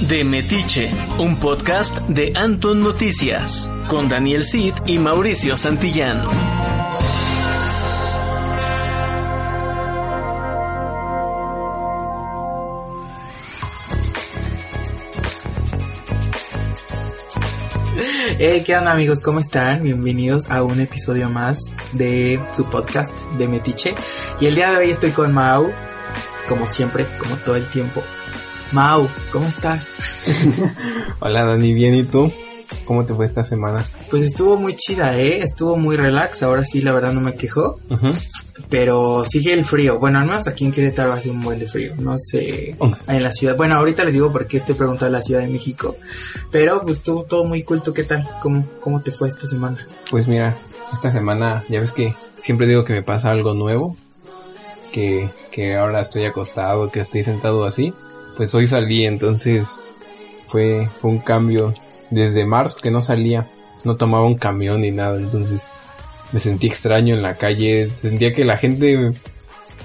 De Metiche, un podcast de Anton Noticias, con Daniel Cid y Mauricio Santillán. Hey, ¿qué onda amigos? ¿Cómo están? Bienvenidos a un episodio más de su podcast de Metiche. Y el día de hoy estoy con Mau, como siempre, como todo el tiempo. Mau, ¿cómo estás? Hola Dani, bien, ¿y tú? ¿Cómo te fue esta semana? Pues estuvo muy chida, ¿eh? Estuvo muy relax, ahora sí, la verdad no me quejo. Pero sigue el frío. Bueno, al menos aquí en Querétaro hace un buen de frío. No sé, en la ciudad. Bueno, ahorita les digo por qué estoy preguntando a la Ciudad de México. Pero pues estuvo todo muy culto. ¿Qué tal? ¿Cómo, ¿Cómo te fue esta semana? Pues mira, esta semana ya ves que siempre digo que me pasa algo nuevo. Que, que ahora estoy acostado, que estoy sentado así. Pues hoy salí, entonces fue, fue un cambio. Desde marzo que no salía, no tomaba un camión ni nada, entonces me sentí extraño en la calle, sentía que la gente,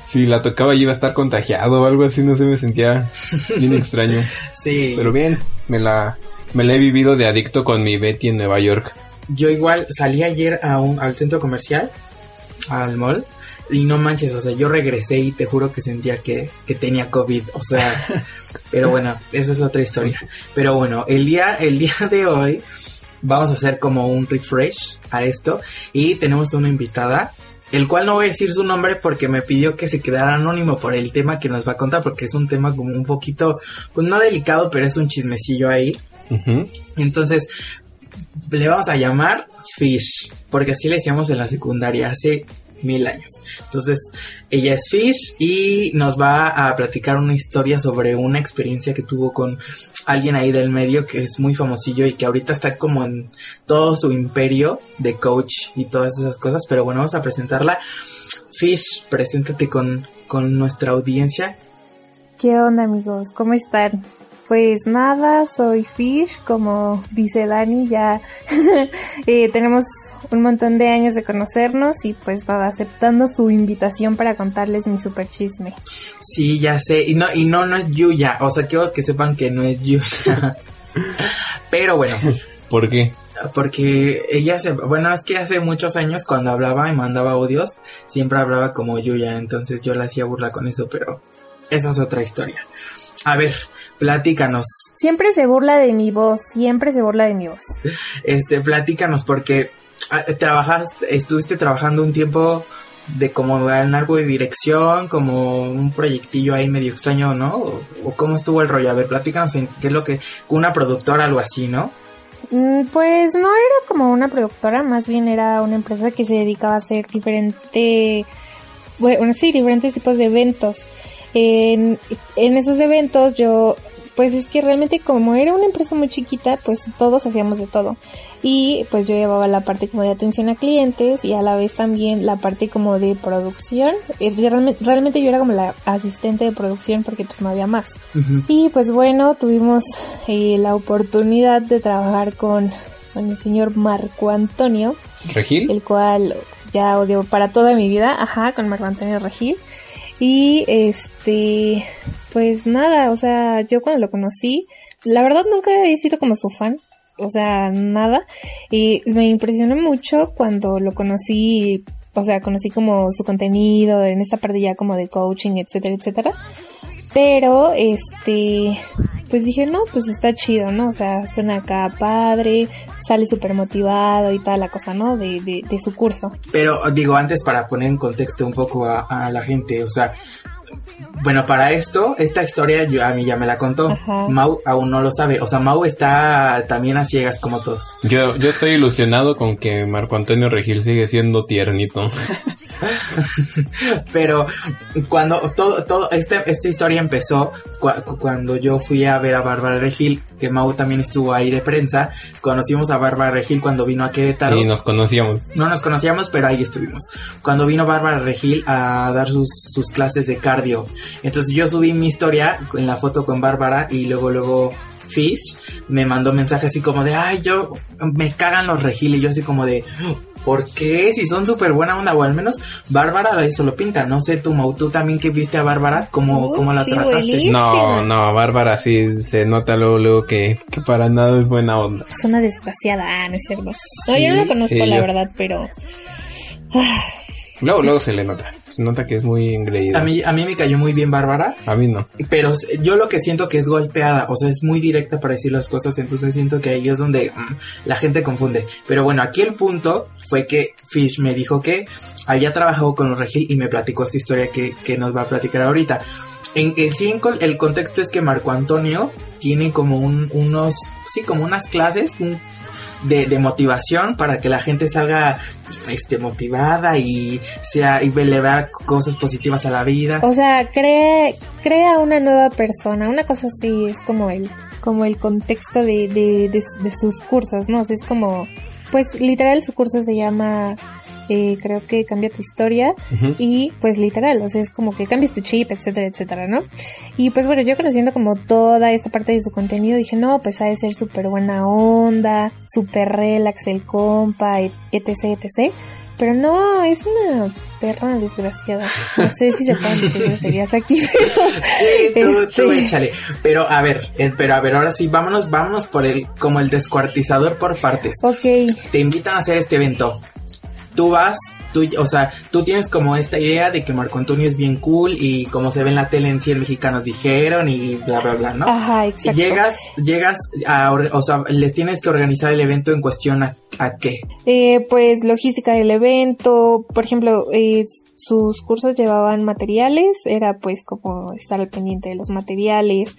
si la tocaba iba a estar contagiado o algo así, no sé, me sentía bien extraño. Sí. Pero bien, me la, me la he vivido de adicto con mi Betty en Nueva York. Yo igual salí ayer a un, al centro comercial, al mall, y no manches, o sea, yo regresé y te juro que sentía que, que tenía COVID, o sea, pero bueno, esa es otra historia. Pero bueno, el día, el día de hoy vamos a hacer como un refresh a esto y tenemos una invitada el cual no voy a decir su nombre porque me pidió que se quedara anónimo por el tema que nos va a contar, porque es un tema como un poquito, pues no delicado, pero es un chismecillo ahí. Entonces, le vamos a llamar Fish, porque así le decíamos en la secundaria hace mil años. Entonces, ella es Fish y nos va a platicar una historia sobre una experiencia que tuvo con alguien ahí del medio que es muy famosillo y que ahorita está como en todo su imperio de coach y todas esas cosas. Pero bueno, vamos a presentarla. Fish, preséntate con, con nuestra audiencia. ¿Qué onda amigos? ¿Cómo están? Pues nada, soy Fish, como dice Dani, ya eh, tenemos un montón de años de conocernos y pues nada, aceptando su invitación para contarles mi super chisme. Sí, ya sé, y no, y no, no es Yuya, o sea, quiero que sepan que no es Yuya. Pero bueno. ¿Por qué? Porque ella se, bueno, es que hace muchos años cuando hablaba y mandaba audios, siempre hablaba como Yuya, entonces yo la hacía burla con eso, pero esa es otra historia. A ver, platícanos. Siempre se burla de mi voz, siempre se burla de mi voz. Este, platícanos porque ah, trabajas, estuviste trabajando un tiempo de como en algo de dirección, como un proyectillo ahí medio extraño, ¿no? O, o cómo estuvo el rollo. A ver, platícanos en qué es lo que, una productora, algo así, ¿no? Mm, Pues no era como una productora, más bien era una empresa que se dedicaba a hacer diferente, bueno, sí, diferentes tipos de eventos. En, en esos eventos yo, pues es que realmente como era una empresa muy chiquita, pues todos hacíamos de todo. Y pues yo llevaba la parte como de atención a clientes y a la vez también la parte como de producción. Eh, Realmente, realmente yo era como la asistente de producción porque pues no había más. Y pues bueno, tuvimos eh, la oportunidad de trabajar con, con el señor Marco Antonio, ¿Regil? el cual ya odio para toda mi vida, ajá, con Marco Antonio Regil. Y este, pues nada, o sea, yo cuando lo conocí, la verdad nunca he sido como su fan, o sea, nada. Y me impresionó mucho cuando lo conocí, o sea, conocí como su contenido en esta parte ya como de coaching, etcétera, etcétera. Pero, este, pues dije, no, pues está chido, ¿no? O sea, suena acá padre, sale súper motivado y toda la cosa, ¿no? De, de, su curso. Pero digo, antes para poner en contexto un poco a la gente, o sea, bueno, para esto, esta historia yo, a mí ya me la contó. Ajá. Mau aún no lo sabe. O sea, Mau está también a ciegas como todos. Yo, yo estoy ilusionado con que Marco Antonio Regil sigue siendo tiernito. Pero cuando todo, todo, este, esta historia empezó cua- cu- cuando yo fui a ver a Bárbara Regil, que Mau también estuvo ahí de prensa. Conocimos a Bárbara Regil cuando vino a Querétaro. Y nos conocíamos. No nos conocíamos, pero ahí estuvimos. Cuando vino Bárbara Regil a dar sus, sus clases de cardio. Entonces yo subí mi historia en la foto con Bárbara y luego, luego Fish me mandó mensaje así como de, ay, yo, me cagan los Regil. Y yo así como de, ¿por qué? Si son súper buena onda, o al menos Bárbara de eso lo pinta. No sé, tú, Mau, tú también que viste a Bárbara, ¿cómo, Uy, cómo la sí, trataste? buenísima. No, no, Bárbara sí se nota luego, luego que, que para nada es buena onda. Es una desgraciada, ah, no es cierto. No, yo no la conozco, sí, la yo- verdad, pero... Luego, luego se le nota. Se nota que es muy engreída. A mí, a mí me cayó muy bien Bárbara, A mí no. pero yo lo que siento que es golpeada, o sea, es muy directa para decir las cosas, entonces siento que ahí es donde mm, la gente confunde. Pero bueno, aquí el punto fue que Fish me dijo que había trabajado con los Regil y me platicó esta historia que, que nos va a platicar ahorita. En, en sí, en col- el contexto es que Marco Antonio tiene como un- unos, sí, como unas clases un- de, motivación para que la gente salga este, motivada y sea y elevar cosas positivas a la vida. O sea, crea, crea una nueva persona, una cosa así, es como el, como el contexto de, de, de, sus cursos, ¿no? Es como, pues literal su curso se llama, eh, creo que cambia tu historia y pues literal, o sea, es como que cambias tu chip, etcétera, etcétera, ¿no? Y pues bueno, yo conociendo como toda esta parte de su contenido, dije, no, pues ha de ser súper buena onda, súper relax el compa, et- etc, etc. Pero no, es una perra desgraciada. No sé si se pueden decir groserías aquí, pero... Sí, tú, tú Este- échale. Pero a ver, eh, pero a ver, ahora sí, vámonos, vámonos por el, como el descuartizador por partes. Ok, Te invitan a hacer este evento. Tú vas, tú, o sea, tú tienes como esta idea de que Marco Antonio es bien cool y como se ve en la tele en 100 mexicanos dijeron y bla, bla, bla, ¿no? ajá, Y exacto. llegas, llegas a, o sea, les tienes que organizar el evento en cuestión a, a qué. Eh, pues logística del evento, por ejemplo, eh, sus cursos llevaban materiales, era pues como estar al pendiente de los materiales,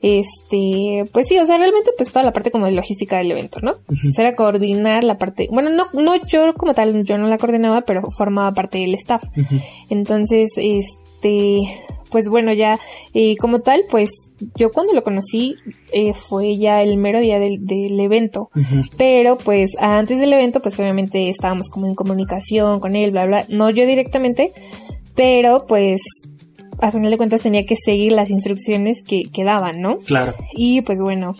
este, pues sí, o sea, realmente pues toda la parte como de logística del evento, ¿no? O sea, era coordinar la parte, bueno, no, no yo como tal, yo no la coordinaba, pero formaba parte del staff. Entonces, este, pues bueno, ya eh, como tal, pues yo cuando lo conocí eh, fue ya el mero día del, del evento. Pero pues antes del evento, pues obviamente estábamos como en comunicación con él, bla, bla. No yo directamente, pero pues a final de cuentas tenía que seguir las instrucciones que, que daban, ¿no? Claro. Y pues bueno,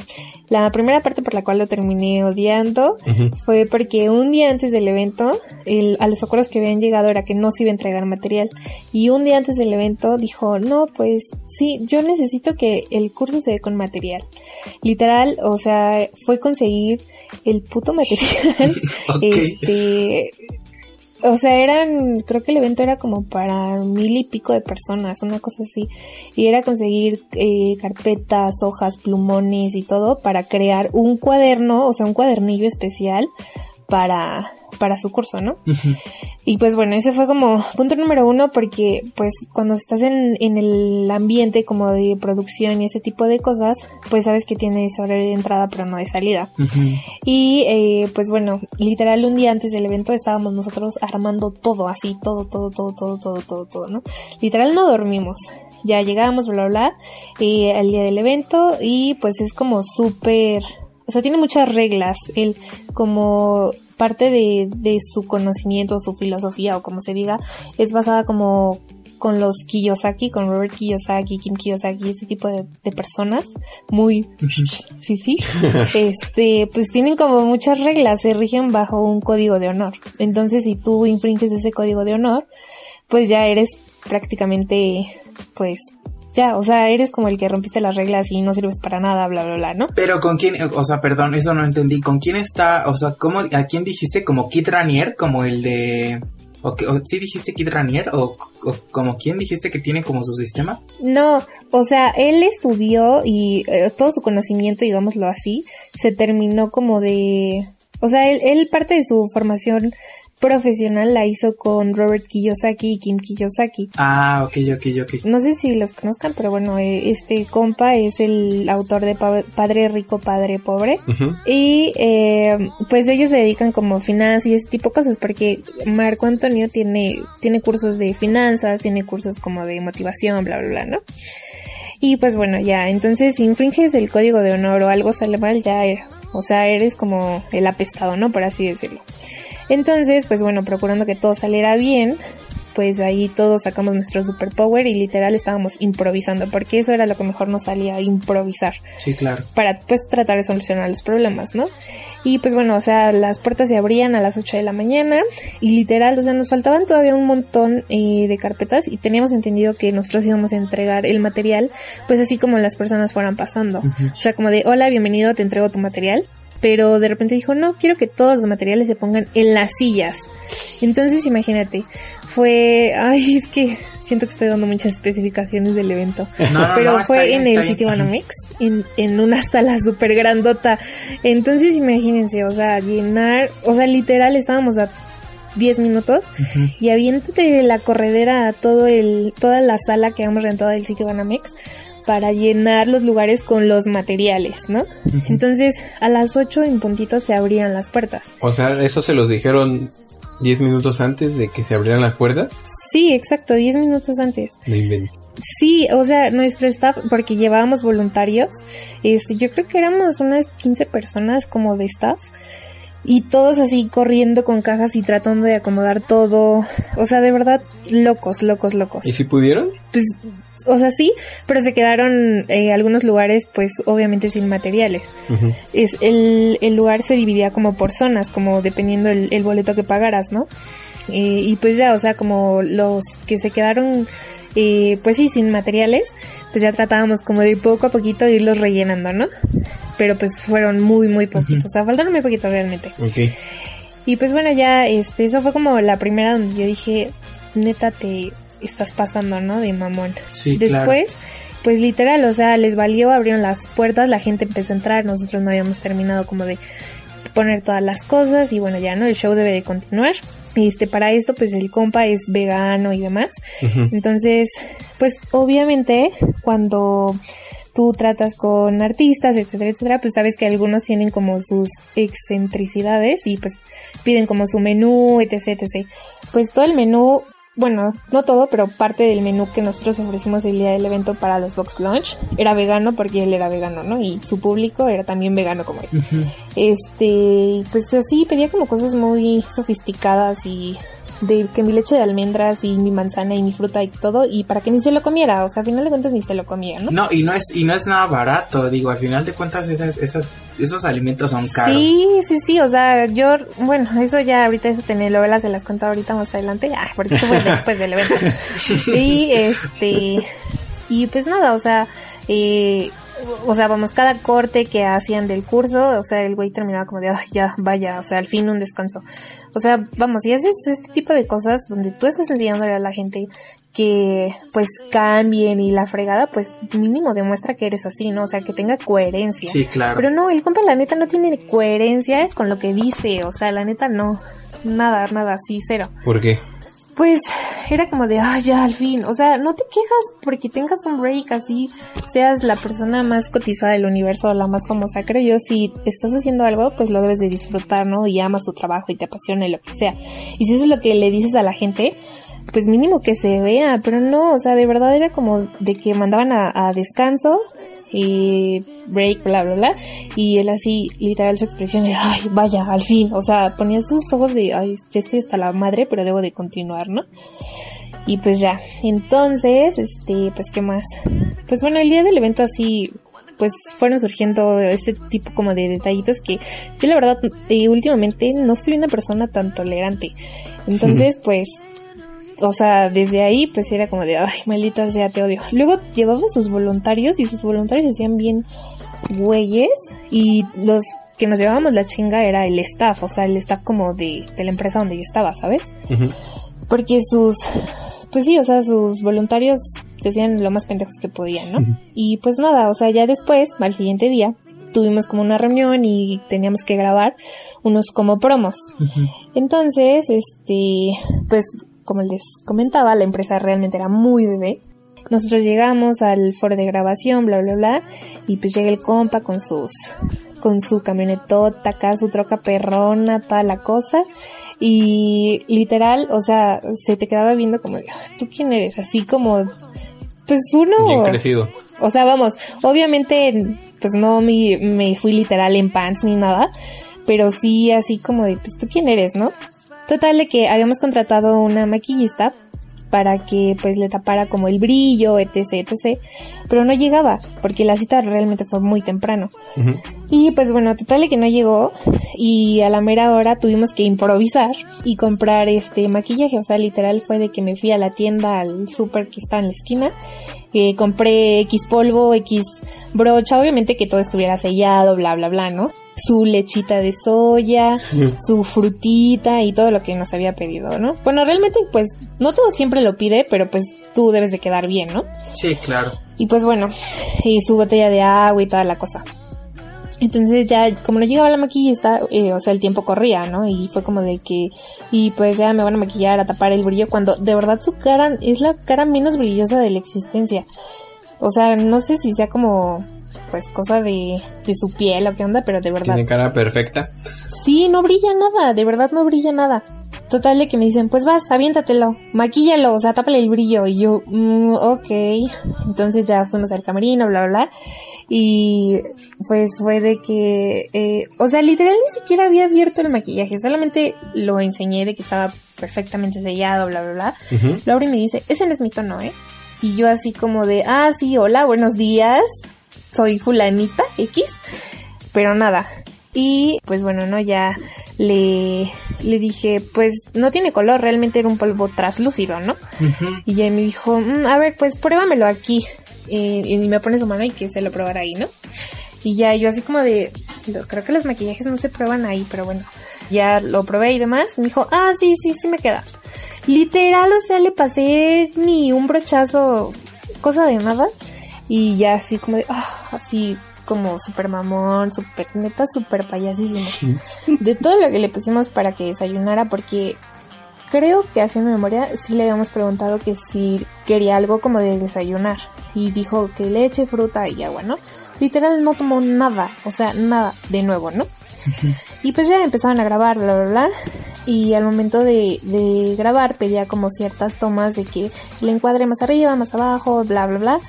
la primera parte por la cual lo terminé odiando fue porque un día antes del evento, el- a los acuerdos que habían llegado era que no se iba a entregar material. Y un día antes del evento dijo, no, pues sí, yo necesito que el curso se dé con material. Literal, o sea, fue conseguir el puto material. Este, o sea, eran, creo que el evento era como para mil y pico de personas, una cosa así. Y era conseguir eh, carpetas, hojas, plumones y todo para crear un cuaderno, o sea, un cuadernillo especial para, para su curso, ¿no? Y pues bueno, ese fue como punto número uno porque pues cuando estás en, en el ambiente como de producción y ese tipo de cosas, pues sabes que tienes horario de entrada pero no de salida. Y eh, pues bueno, literal un día antes del evento estábamos nosotros armando todo, así, todo, todo, todo, todo, todo, todo, todo, ¿no? Literal no dormimos. Ya llegamos, bla, bla, bla, eh, al día del evento y pues es como súper, o sea, tiene muchas reglas. Él como parte de, de su conocimiento, su filosofía o como se diga, es basada como con los Kiyosaki, con Robert Kiyosaki, Kim Kiyosaki, este tipo de, de personas muy sí, este, pues tienen como muchas reglas, se rigen bajo un código de honor. Entonces, si tú infringes ese código de honor, pues ya eres prácticamente, pues, ya, o sea, eres como el que rompiste las reglas y no sirves para nada, bla, bla, bla, ¿no? Pero con quién, o sea, perdón, eso no entendí. ¿Con quién está, o sea, cómo, a quién dijiste? ¿Como Kid Ranier? ¿Como el de... O, que- o sí dijiste Kid Ranier? ¿O, o como quién dijiste que tiene como su sistema? No, o sea, él estudió y eh, todo su conocimiento, digámoslo así, se terminó como de... O sea, él, él parte de su formación profesional la hizo con Robert Kiyosaki y Kim Kiyosaki. Ah, ok, ok, ok. No sé si los conozcan, pero bueno, eh, este compa es el autor de Pa- Padre Rico, Padre Pobre. Y eh, pues ellos se dedican como finanzas y ese tipo de cosas, porque Marco Antonio tiene, tiene cursos de finanzas, tiene cursos como de motivación, bla, bla, bla, ¿no? Y pues bueno, ya, entonces si infringes el código de honor o algo sale mal, ya, eh, o sea, eres como el apestado, ¿no? Por así decirlo. Entonces, pues bueno, procurando que todo saliera bien, pues ahí todos sacamos nuestro superpower y literal estábamos improvisando, porque eso era lo que mejor nos salía, improvisar. Sí, claro. Para pues tratar de solucionar los problemas, ¿no? Y pues bueno, o sea, las puertas se abrían a las 8 de la mañana y literal, o sea, nos faltaban todavía un montón eh, de carpetas y teníamos entendido que nosotros íbamos a entregar el material, pues así como las personas fueran pasando. O sea, como de, hola, bienvenido, te entrego tu material pero de repente dijo, no, quiero que todos los materiales se pongan en las sillas. Entonces, imagínate, fue, ay, es que siento que estoy dando muchas especificaciones del evento, No, pero no, fue bien, en el bien. sitio Banamex, en, en una sala súper grandota. Entonces, imagínense, o sea, llenar, o sea, literal estábamos a 10 minutos y aviéntate la corredera a todo el, toda la sala que habíamos rentado del sitio Banamex para llenar los lugares con los materiales, ¿no? Entonces, a las 8 en puntito se abrían las puertas. O sea, eso se los dijeron 10 minutos antes de que se abrieran las puertas. Sí, exacto, 10 minutos antes. No. Sí, o sea, nuestro staff, porque llevábamos voluntarios, este, yo creo que éramos unas 15 personas como de staff. Y todos así corriendo con cajas y tratando de acomodar todo. O sea, de verdad, locos, locos, locos. ¿Y si pudieron? Pues, o sea, sí, pero se quedaron eh, algunos lugares, pues, obviamente sin materiales. Es el, el lugar se dividía como por zonas, como dependiendo el, el boleto que pagaras, ¿no? Eh, y pues ya, o sea, como los que se quedaron, eh, pues sí, sin materiales, pues ya tratábamos como de poco a poquito irlos rellenando, ¿no? Pero pues fueron muy, muy poquitos, o sea, faltaron muy poquitos realmente. Ok. Y pues bueno, ya, este, eso fue como la primera donde yo dije, neta, te estás pasando, ¿no? De mamón. Sí, claro. Después, pues literal, o sea, les valió, abrieron las puertas, la gente empezó a entrar, nosotros no habíamos terminado como de poner todas las cosas y bueno, ya no, el show debe de continuar. Y este, para esto, pues el compa es vegano y demás. Entonces, pues obviamente cuando tú tratas con artistas, etcétera, etcétera, pues sabes que algunos tienen como sus excentricidades y pues piden como su menú, etc, etc. Pues todo el menú, bueno, no todo, pero parte del menú que nosotros ofrecimos el día del evento para los Box Lunch era vegano porque él era vegano, ¿no? Y su público era también vegano como él. Este, pues así pedía como cosas muy sofisticadas y de que mi leche de almendras y mi manzana y mi fruta y todo y para que ni se lo comiera, o sea, al final de cuentas ni se lo comía, ¿no? No, y no es, y no es nada barato, digo, al final de cuentas esas, esas, esos alimentos son caros. Sí, sí, sí, o sea, yo, bueno, eso ya ahorita eso telenovelas se las cuento ahorita más adelante, ah, porque eso fue después del evento. Y este, y pues nada, o sea, eh, o sea, vamos, cada corte que hacían del curso, o sea, el güey terminaba como de, "Ay, ya, vaya, o sea, al fin un descanso. O sea, vamos, y haces este tipo de cosas donde tú estás enseñándole a la gente que pues cambien y la fregada, pues mínimo demuestra que eres así, ¿no? O sea, que tenga coherencia. Sí, claro. Pero no, el compa la neta no tiene coherencia con lo que dice, o sea, la neta no. Nada, nada, así, cero. ¿Por qué? Pues era como de, ay, ya, al fin. O sea, no te quejas porque tengas un break así, seas la persona más cotizada del universo, la más famosa. Creo yo, si estás haciendo algo, pues lo debes de disfrutar, ¿no? Y amas tu trabajo y te apasiona y lo que sea. Y si eso es lo que le dices a la gente, pues mínimo que se vea, pero no, o sea, de verdad era como de que mandaban a, a descanso y break, bla, bla, bla, y él así, literal, su expresión era, ay, vaya, al fin, o sea, ponía sus ojos de, ay, ya estoy hasta la madre, pero debo de continuar, ¿no? Y pues ya, entonces, este, pues qué más. Pues bueno, el día del evento así, pues fueron surgiendo este tipo como de detallitos que yo la verdad, eh, últimamente no soy una persona tan tolerante. Entonces, pues, o sea, desde ahí pues era como de, ay, maldita sea, te odio. Luego llevaba sus voluntarios y sus voluntarios hacían bien güeyes y los que nos llevábamos la chinga era el staff, o sea, el staff como de, de la empresa donde yo estaba, ¿sabes? Porque sus, pues sí, o sea, sus voluntarios se hacían lo más pendejos que podían, ¿no? Y pues nada, o sea, ya después, al siguiente día, tuvimos como una reunión y teníamos que grabar unos como promos. Entonces, este, pues como les comentaba, la empresa realmente era muy bebé. Nosotros llegamos al foro de grabación, bla, bla, bla, y pues llega el compa con sus, con su camionetota acá, su troca perrona, toda la cosa. Y literal, o sea, se te quedaba viendo como, de, "Ay, ¿tú quién eres? Así como, pues Bien uno, crecido. o sea, vamos, obviamente, pues no me, me fui literal en pants ni nada, pero sí así como de, pues tú quién eres, ¿no? Total de que habíamos contratado una maquillista para que pues le tapara como el brillo, etc, etc. Pero no llegaba, porque la cita realmente fue muy temprano. Y pues bueno, total de que no llegó y a la mera hora tuvimos que improvisar y comprar este maquillaje, o sea, literal fue de que me fui a la tienda, al súper que estaba en la esquina, que compré X polvo, X brocha, obviamente que todo estuviera sellado, bla, bla, bla, ¿no? Su lechita de soya, su frutita y todo lo que nos había pedido, ¿no? Bueno, realmente pues no todo siempre lo pide, pero pues tú debes de quedar bien, ¿no? Sí, claro. Y pues bueno, y su botella de agua y toda la cosa. Entonces ya, como no llegaba la maquillista, eh, o sea, el tiempo corría, ¿no? Y fue como de que, y pues ya me van a maquillar, a tapar el brillo, cuando de verdad su cara es la cara menos brillosa de la existencia. O sea, no sé si sea como, pues cosa de, de su piel o qué onda, pero de verdad. Tiene cara perfecta. Sí, no brilla nada, de verdad no brilla nada. Total de que me dicen, pues vas, aviéntatelo, maquíllalo, o sea, tápale el brillo. Y yo, mm, ok. Entonces ya fuimos al camerino, bla, bla, bla. Y pues fue de que, eh, o sea, literal ni siquiera había abierto el maquillaje, solamente lo enseñé de que estaba perfectamente sellado, bla, bla, bla. Lo abre y me dice, ese no es mi tono, ¿eh? Y yo así como de, ah, sí, hola, buenos días, soy fulanita X, pero nada. Y pues bueno, no, ya le, le dije, pues no tiene color, realmente era un polvo traslúcido, ¿no? Y ya me dijo, "Mm, a ver, pues pruébamelo aquí. Eh, y me pone su mano y que se lo probara ahí, ¿no? Y ya yo así como de, lo- creo que los maquillajes no se prueban ahí, pero bueno, ya lo probé y demás. Me dijo, ah, sí, sí, sí me queda. Literal, o sea, le pasé ni un brochazo, cosa de nada. Y ya así como de, ah, así como super mamón, super neta, super payasísimo. De todo lo que le pusimos para que desayunara, porque creo que haciendo memoria sí le habíamos preguntado que si quería algo como de desayunar. Y dijo que leche, fruta y agua, ¿no? Literal no tomó nada, o sea, nada de nuevo, ¿no? Y pues ya empezaron a grabar, bla, bla, bla. Y al momento de, de grabar pedía como ciertas tomas de que le encuadre más arriba, más abajo, bla, bla, bla.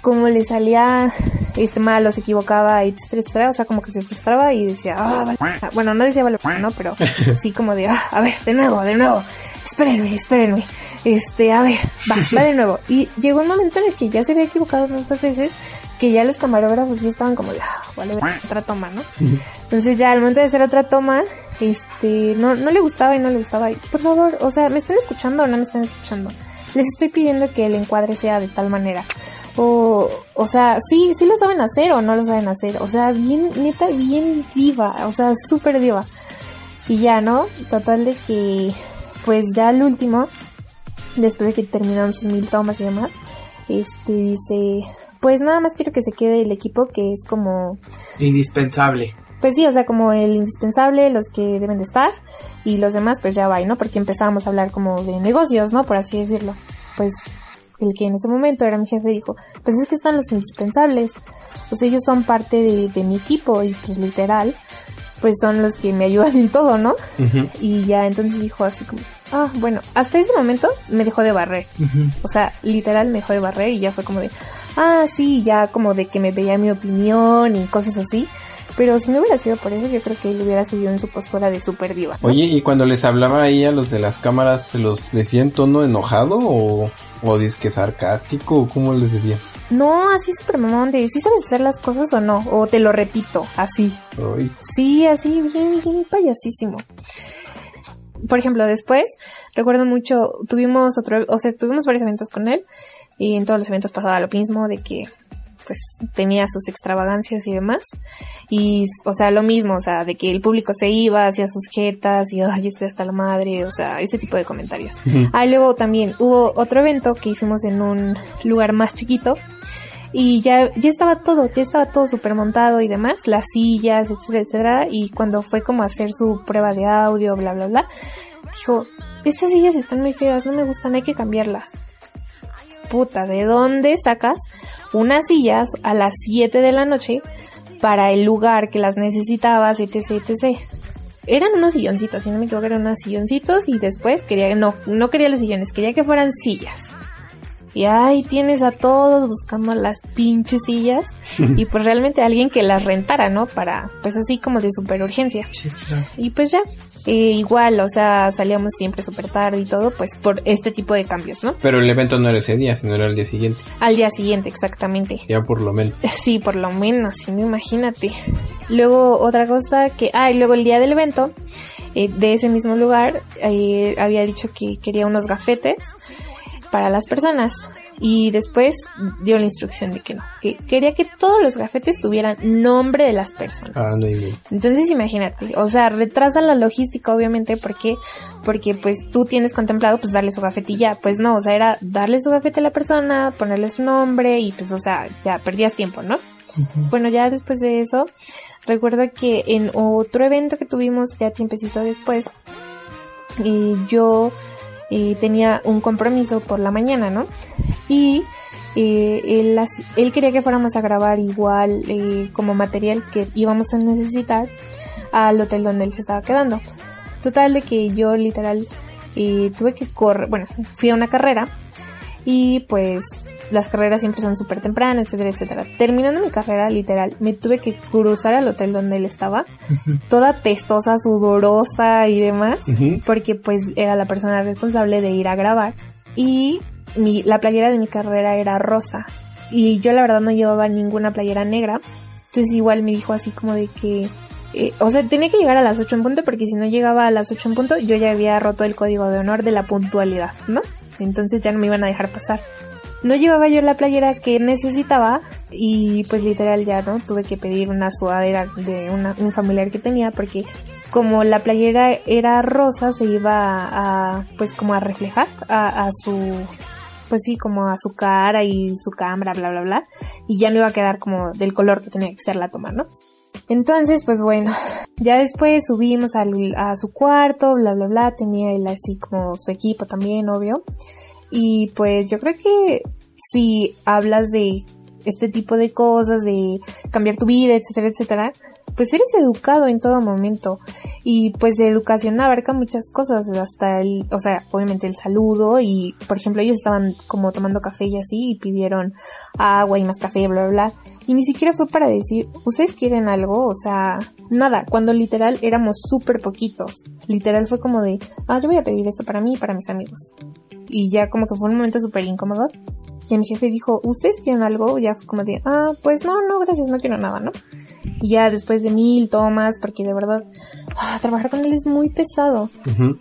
Como le salía este mal o se equivocaba, etcétera, etcétera. O sea, como que se frustraba y decía, ah, vale. pena". Bueno, no decía vale, ¿no? Pero sí como de, ah, a ver, de nuevo, de nuevo. Espérenme, espérenme. Este, a ver, va, va de nuevo. Y llegó un momento en el que ya se había equivocado tantas veces que ya los camarógrafos ya estaban como de, ah, vale, ver, otra toma, ¿no? Entonces ya al momento de hacer otra toma, este, no, no le gustaba y no le gustaba. Y, por favor, o sea, ¿me están escuchando o no me están escuchando? Les estoy pidiendo que el encuadre sea de tal manera. O, o sea, sí, sí lo saben hacer o no lo saben hacer. O sea, bien, neta, bien diva. O sea, súper diva. Y ya, ¿no? Total de que, pues ya al último, después de que terminaron sus mil tomas y demás, este dice, pues nada más quiero que se quede el equipo que es como Indispensable. Pues sí, o sea, como el indispensable, los que deben de estar y los demás pues ya va, ¿no? Porque empezábamos a hablar como de negocios, ¿no? Por así decirlo. Pues el que en ese momento era mi jefe dijo, pues es que están los indispensables, pues ellos son parte de, de mi equipo y pues literal, pues son los que me ayudan en todo, ¿no? Y ya entonces dijo así como, ah, bueno, hasta ese momento me dejó de barrer. O sea, literal me dejó de barrer y ya fue como de, ah, sí, ya como de que me veía mi opinión y cosas así. Pero si no hubiera sido por eso, yo creo que él hubiera seguido en su postura de super diva. ¿no? Oye, ¿y cuando les hablaba ahí a los de las cámaras, ¿se los decía en tono enojado o, o disque sarcástico cómo les decía? No, así super mamón de, ¿sí sabes hacer las cosas o no? O te lo repito, así. Ay, Sí, así, bien, bien payasísimo. Por ejemplo, después, recuerdo mucho, tuvimos otro, o sea, tuvimos varios eventos con él, y en todos los eventos pasaba lo mismo, de que, pues, tenía sus extravagancias y demás, y, o sea, lo mismo, o sea, de que el público se iba, hacía sus jetas, y, ay, estoy hasta la madre, o sea, ese tipo de comentarios. Ah, y luego también hubo otro evento que hicimos en un lugar más chiquito, y ya, ya estaba todo, ya estaba todo súper montado y demás, las sillas, etcétera, etcétera, y cuando fue como a hacer su prueba de audio, bla, bla, bla, dijo, estas sillas están muy feas, no me gustan, hay que cambiarlas. Puta, ¿de dónde sacas unas sillas a las 7 de la noche para el lugar que las necesitabas, etc, etc? Eran unos silloncitos, si no me equivoco, eran unos silloncitos y después quería, no, no quería los sillones, quería que fueran sillas. Y ahí tienes a todos buscando las pinches sillas y pues realmente alguien que las rentara, ¿no? Para, pues así como de super urgencia. Sí, claro. Y pues ya, eh, igual, o sea, salíamos siempre súper tarde y todo, pues por este tipo de cambios, ¿no? Pero el evento no era ese día, sino era el día siguiente. Al día siguiente, exactamente. Ya por lo menos. Sí, por lo menos, sí, imagínate. Luego otra cosa que, ah, y luego el día del evento, eh, de ese mismo lugar, eh, había dicho que quería unos gafetes para las personas. Y después dio la instrucción de que no, que quería que todos los gafetes tuvieran nombre de las personas. Ah, no. Entonces imagínate, o sea, retrasa la logística obviamente porque porque pues tú tienes contemplado pues darle su gafete y ya, pues no, o sea, era darle su gafete a la persona, ponerle su nombre y pues o sea, ya perdías tiempo, ¿no? Bueno, ya después de eso, recuerdo que en otro evento que tuvimos ya tiempecito después, eh, yo eh, tenía un compromiso por la mañana, ¿no? Y eh, él, quería que fuéramos a grabar igual eh, como material que íbamos a necesitar al hotel donde él se estaba quedando. Total de que yo literal eh, tuve que correr, bueno, fui a una carrera y pues las carreras siempre son súper tempranas, etcétera, etcétera. Terminando mi carrera, literal, me tuve que cruzar al hotel donde él estaba, toda pestosa, sudorosa y demás, porque pues era la persona responsable de ir a grabar y mi, la playera de mi carrera era rosa y yo la verdad no llevaba ninguna playera negra, entonces igual me dijo así como de que eh, o sea, tenía que llegar a las 8 en punto porque si no llegaba a las 8 en punto yo ya había roto el código de honor de la puntualidad, ¿no? Entonces ya no me iban a dejar pasar. No llevaba yo la playera que necesitaba y pues literal ya, ¿no? Tuve que pedir una sudadera de un familiar que tenía porque como la playera era rosa se iba a, pues como a reflejar a, a su pues sí, como a su cara y su cámara, bla, bla, bla. Y ya no iba a quedar como del color que tenía que ser la toma, ¿no? Entonces, pues bueno, ya después subimos al, a su cuarto, bla, bla, bla. Tenía él así como su equipo también, obvio. Y pues yo creo que si hablas de este tipo de cosas, de cambiar tu vida, etcétera, etcétera, pues eres educado en todo momento. Y pues de educación abarca muchas cosas, hasta el, o sea, obviamente el saludo y, por ejemplo, ellos estaban como tomando café y así y pidieron agua y más café, bla, bla, bla. Y ni siquiera fue para decir, ¿ustedes quieren algo? O sea, nada, cuando literal éramos súper poquitos. Literal fue como de, ah, yo voy a pedir esto para mí y para mis amigos. Y ya como que fue un momento súper incómodo. Y mi jefe dijo, ¿ustedes quieren algo? Ya fue como de, ah, pues no, no, gracias, no quiero nada, ¿no? Y ya después de mil tomas, porque de verdad, ah, trabajar con él es muy pesado.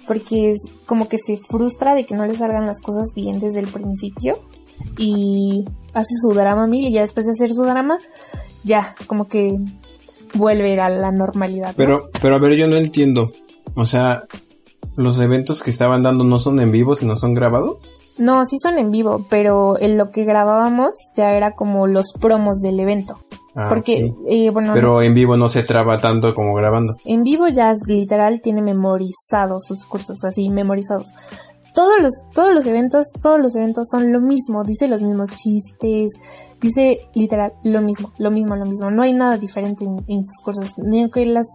Porque es como que se frustra de que no le salgan las cosas bien desde el principio. Y hace su drama mil y ya después de hacer su drama, ya, como que vuelve a la normalidad. ¿no? Pero, pero a ver, yo no entiendo. O sea, los eventos que estaban dando no son en vivo, sino son grabados. No, sí son en vivo, pero en lo que grabábamos ya era como los promos del evento. Ah, Porque, eh, bueno, Pero en vivo no se traba tanto como grabando. en vivo ya literal tiene memorizados sus cursos, así memorizados. Todos los, todos los eventos, todos los eventos son lo mismo, dice los mismos chistes, dice literal lo mismo, lo mismo, lo mismo. No hay nada diferente en, en sus cursos, ni aunque las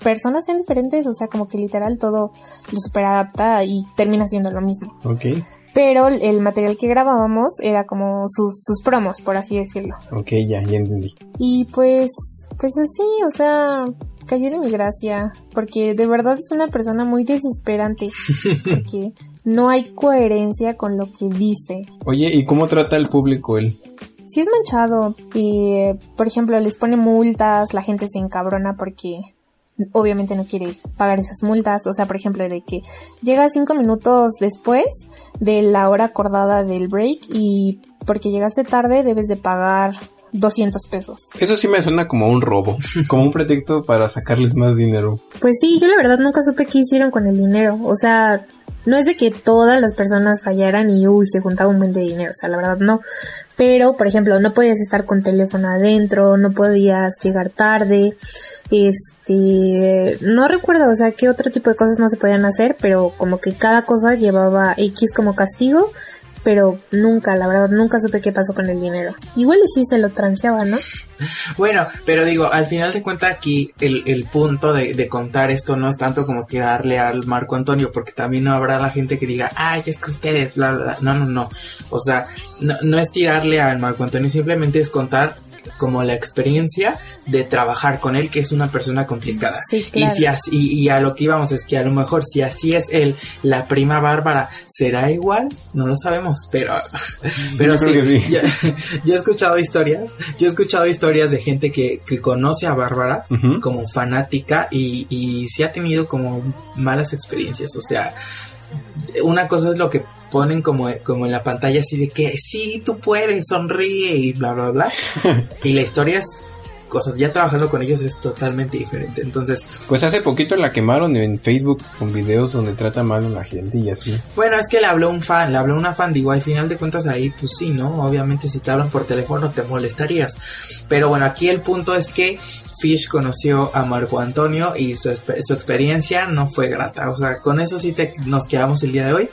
personas sean diferentes, o sea, como que literal todo lo super adapta y termina siendo lo mismo. Ok, Pero el material que grabábamos era como sus, sus promos, por así decirlo. ok, ya, ya entendí. Y pues, pues así, o sea, cayó de mi gracia, porque de verdad es una persona muy desesperante, porque no hay coherencia con lo que dice. Oye, ¿y cómo trata el público él? Si es manchado, y, por ejemplo, les pone multas, la gente se encabrona porque obviamente no quiere pagar esas multas, o sea, por ejemplo, de que llega cinco minutos después de la hora acordada del break y porque llegaste tarde debes de pagar 200 pesos. Eso sí me suena como un robo, como un pretexto para sacarles más dinero. Pues sí, yo la verdad nunca supe qué hicieron con el dinero. O sea, no es de que todas las personas fallaran y uy, se juntaba un buen de dinero. O sea, la verdad no. Pero, por ejemplo, no podías estar con teléfono adentro, no podías llegar tarde. Este, no recuerdo, o sea, qué otro tipo de cosas no se podían hacer, pero como que cada cosa llevaba X como castigo pero nunca, la verdad, nunca supe qué pasó con el dinero. Igual y sí se lo transeaba, ¿no? Bueno, pero digo, al final de cuentas aquí el, el punto de, de, contar esto no es tanto como tirarle al Marco Antonio, porque también no habrá la gente que diga, ay, es que ustedes, bla, bla, bla. No, no, no. O sea, no, no es tirarle al Marco Antonio, simplemente es contar como la experiencia de trabajar con él, que es una persona complicada. Sí, claro. Y si así, y a lo que íbamos es que a lo mejor si así es él, la prima Bárbara, ¿será igual? No lo sabemos, pero, pero Yo sí. Yo, yo he escuchado historias, yo he escuchado historias de gente que, que conoce a Bárbara como fanática y, y sí ha tenido como malas experiencias, o sea, una cosa es lo que ponen como, como en la pantalla así de que sí, tú puedes, sonríe y bla, bla, bla. y la historia es, cosas, ya trabajando con ellos es totalmente diferente. Entonces, Pues hace poquito la quemaron en Facebook con videos donde trata mal a la gente y así. bueno, es que le habló un fan, le habló una fan, digo, al final de cuentas ahí, pues sí, ¿no? Obviamente si te hablan por teléfono te molestarías. Pero bueno, aquí el punto es que Fish conoció a Marco Antonio y su, su experiencia no fue grata. O sea, con eso sí te, nos quedamos el día de hoy.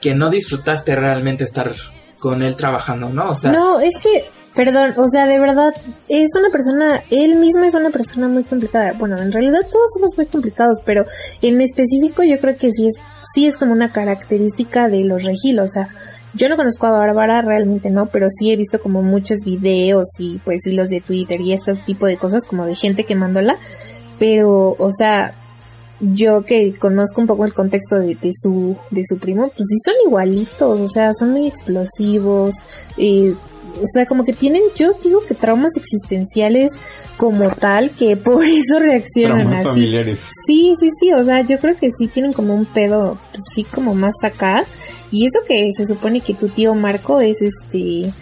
Que no disfrutaste realmente estar con él trabajando, ¿no? O sea, No, es que, perdón, o sea, de verdad, es una persona, él mismo es una persona muy complicada. Bueno, en realidad todos somos muy complicados, pero en específico yo creo que sí es, sí es como una característica de los Regil, o sea, yo no conozco a Bárbara, realmente no, pero sí he visto como muchos videos y pues hilos de Twitter y este tipo de cosas como de gente quemándola, pero, o sea, yo que conozco un poco el contexto de, de su de su primo, pues sí son igualitos, o sea, son muy explosivos, eh, o sea, como que tienen, yo digo que traumas existenciales como tal, que por eso reaccionan Traumas así. familiares. Sí, sí, sí, o sea, yo creo que sí tienen como un pedo, pues, sí, como más acá. Y eso que se supone que tu tío Marco es este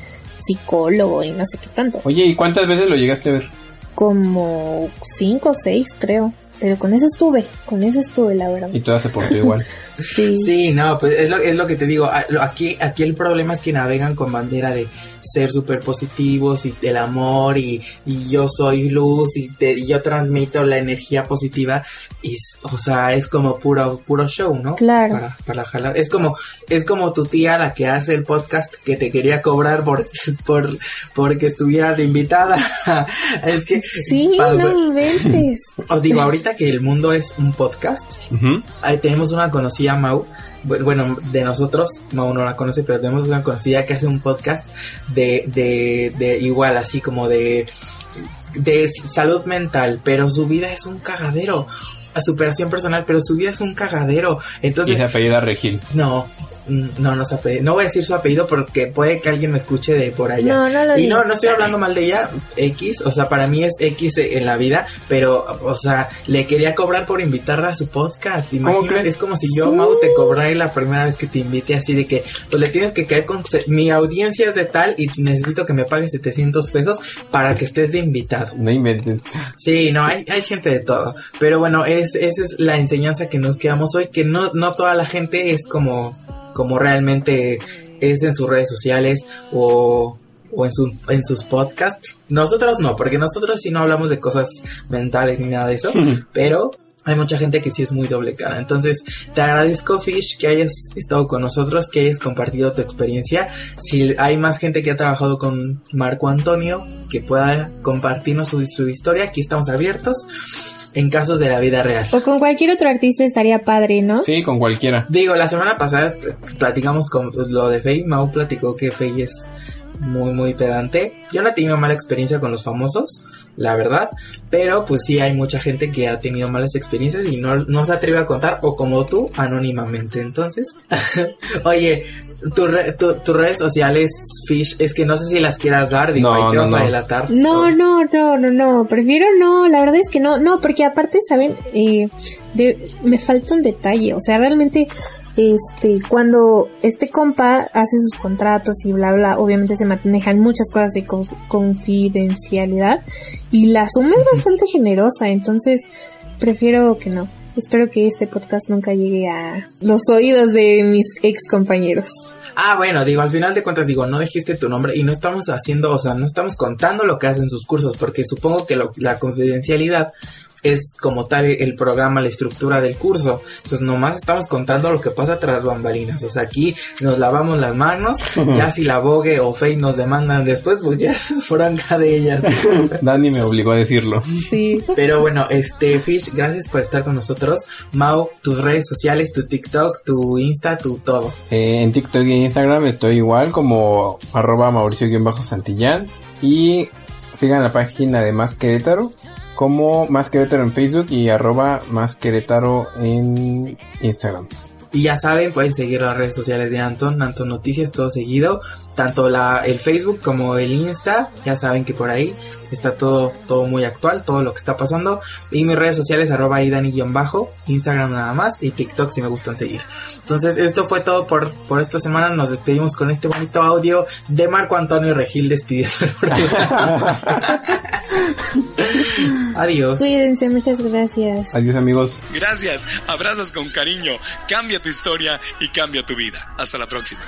psicólogo y no sé qué tanto. Oye, ¿y cuántas veces lo llegaste a ver? Como cinco o seis, creo. Pero con eso estuve, con eso estuve, la verdad. Y todas se portó igual. Sí. Sí, no, pues es lo, es lo que te digo. Aquí, aquí el problema es que navegan con bandera de ser súper positivos y el amor y, y yo soy luz y, te- y yo transmito la energía positiva. Y, o sea, es como puro, puro show, ¿no? Claro. Para, para jalar. Es como, es como tu tía la que hace el podcast que te quería cobrar por, por, porque estuviera de invitada. es que, Sí, para- no inventes. os digo, ahorita que el mundo es un podcast. Ahí tenemos una conocida, Mau. Bu- Bueno, de nosotros, Mau no la conoce, pero tenemos una conocida que hace un podcast de, de, de igual, así como de, de salud mental, pero su vida es un cagadero. A superación personal, pero su vida es un cagadero. Y Entonces, se apellida Regil. no, no, no, se apellido. no voy a decir su apellido porque puede que alguien me escuche de por allá. No, no lo Y no, no estoy hablando mal de ella, X, o sea, para mí es X en la vida, pero, o sea, le quería cobrar por invitarla a su podcast. Imagínate, es como si yo, Sí. Mau, te cobrara la primera vez que te invite así de que, pues le tienes que caer con, mi audiencia es de tal y necesito que me pagues 700 pesos para que estés de invitado. No inventes. Sí, no, hay, hay gente de todo. Pero bueno, es, esa es la enseñanza que nos quedamos hoy, que no, no toda la gente es como, como realmente es en sus redes sociales o, o en, su, en sus podcasts. Nosotros no, porque nosotros sí no hablamos de cosas mentales ni nada de eso, pero hay mucha gente que sí es muy doble cara. Entonces, te agradezco, Fish, que hayas estado con nosotros, que hayas compartido tu experiencia. Si hay más gente que ha trabajado con Marco Antonio, que pueda compartirnos su, su historia, aquí estamos abiertos en casos de la vida real. O con cualquier otro artista estaría padre, ¿no? Sí, con cualquiera. Digo, la semana pasada platicamos con lo de Faye. Mau platicó que Faye es muy, muy pedante. Yo no he tenido mala experiencia con los famosos, la verdad. Pero pues sí hay mucha gente que ha tenido malas experiencias y no, no se atreve a contar, o como tú, anónimamente. Entonces, oye, tu re- tu- tus redes sociales, Fish, es que no sé si las quieras dar, digo, No, ahí te no, vas no. a delatar. No, no, no, no, no, prefiero no, la verdad es que no, no, porque aparte, ¿saben? Eh, de- me falta un detalle, o sea, realmente, este, cuando este compa hace sus contratos y bla, bla, obviamente se manejan muchas cosas de co- confidencialidad y la suma es bastante generosa, entonces prefiero que no. Espero que este podcast nunca llegue a los oídos de mis ex compañeros. Ah, bueno, digo, al final de cuentas, digo, no dijiste tu nombre y no estamos haciendo, o sea, no estamos contando lo que hacen sus cursos, porque supongo que lo- la confidencialidad, es como tal el programa, la estructura del curso. Entonces nomás estamos contando lo que pasa tras bambalinas. O sea, aquí nos lavamos las manos, ya si la Vogue o Faye nos demandan después, pues ya es franca de ellas. Dani me obligó a decirlo. Sí. Pero bueno, este Fish, gracias por estar con nosotros. Mau, tus redes sociales, tu TikTok, tu Insta, tu todo. Eh, en TikTok y Instagram estoy igual como arroba mauricio-santillán y sigan la página de Más Querétaro como Más Querétaro en Facebook y arroba Más en Instagram. Y ya saben, pueden seguir las redes sociales de Anton, Anton Noticias, todo seguido. Tanto la, el Facebook como el Insta, ya saben que por ahí está todo, todo muy actual, todo lo que está pasando. Y mis redes sociales, arroba bajo Instagram nada más y TikTok si me gustan seguir. Entonces, esto fue todo por, por esta semana. Nos despedimos con este bonito audio de Marco Antonio Regil despidiendo Adiós. Cuídense, muchas gracias. Adiós amigos. Gracias, abrazos con cariño, cambia tu historia y cambia tu vida. Hasta la próxima.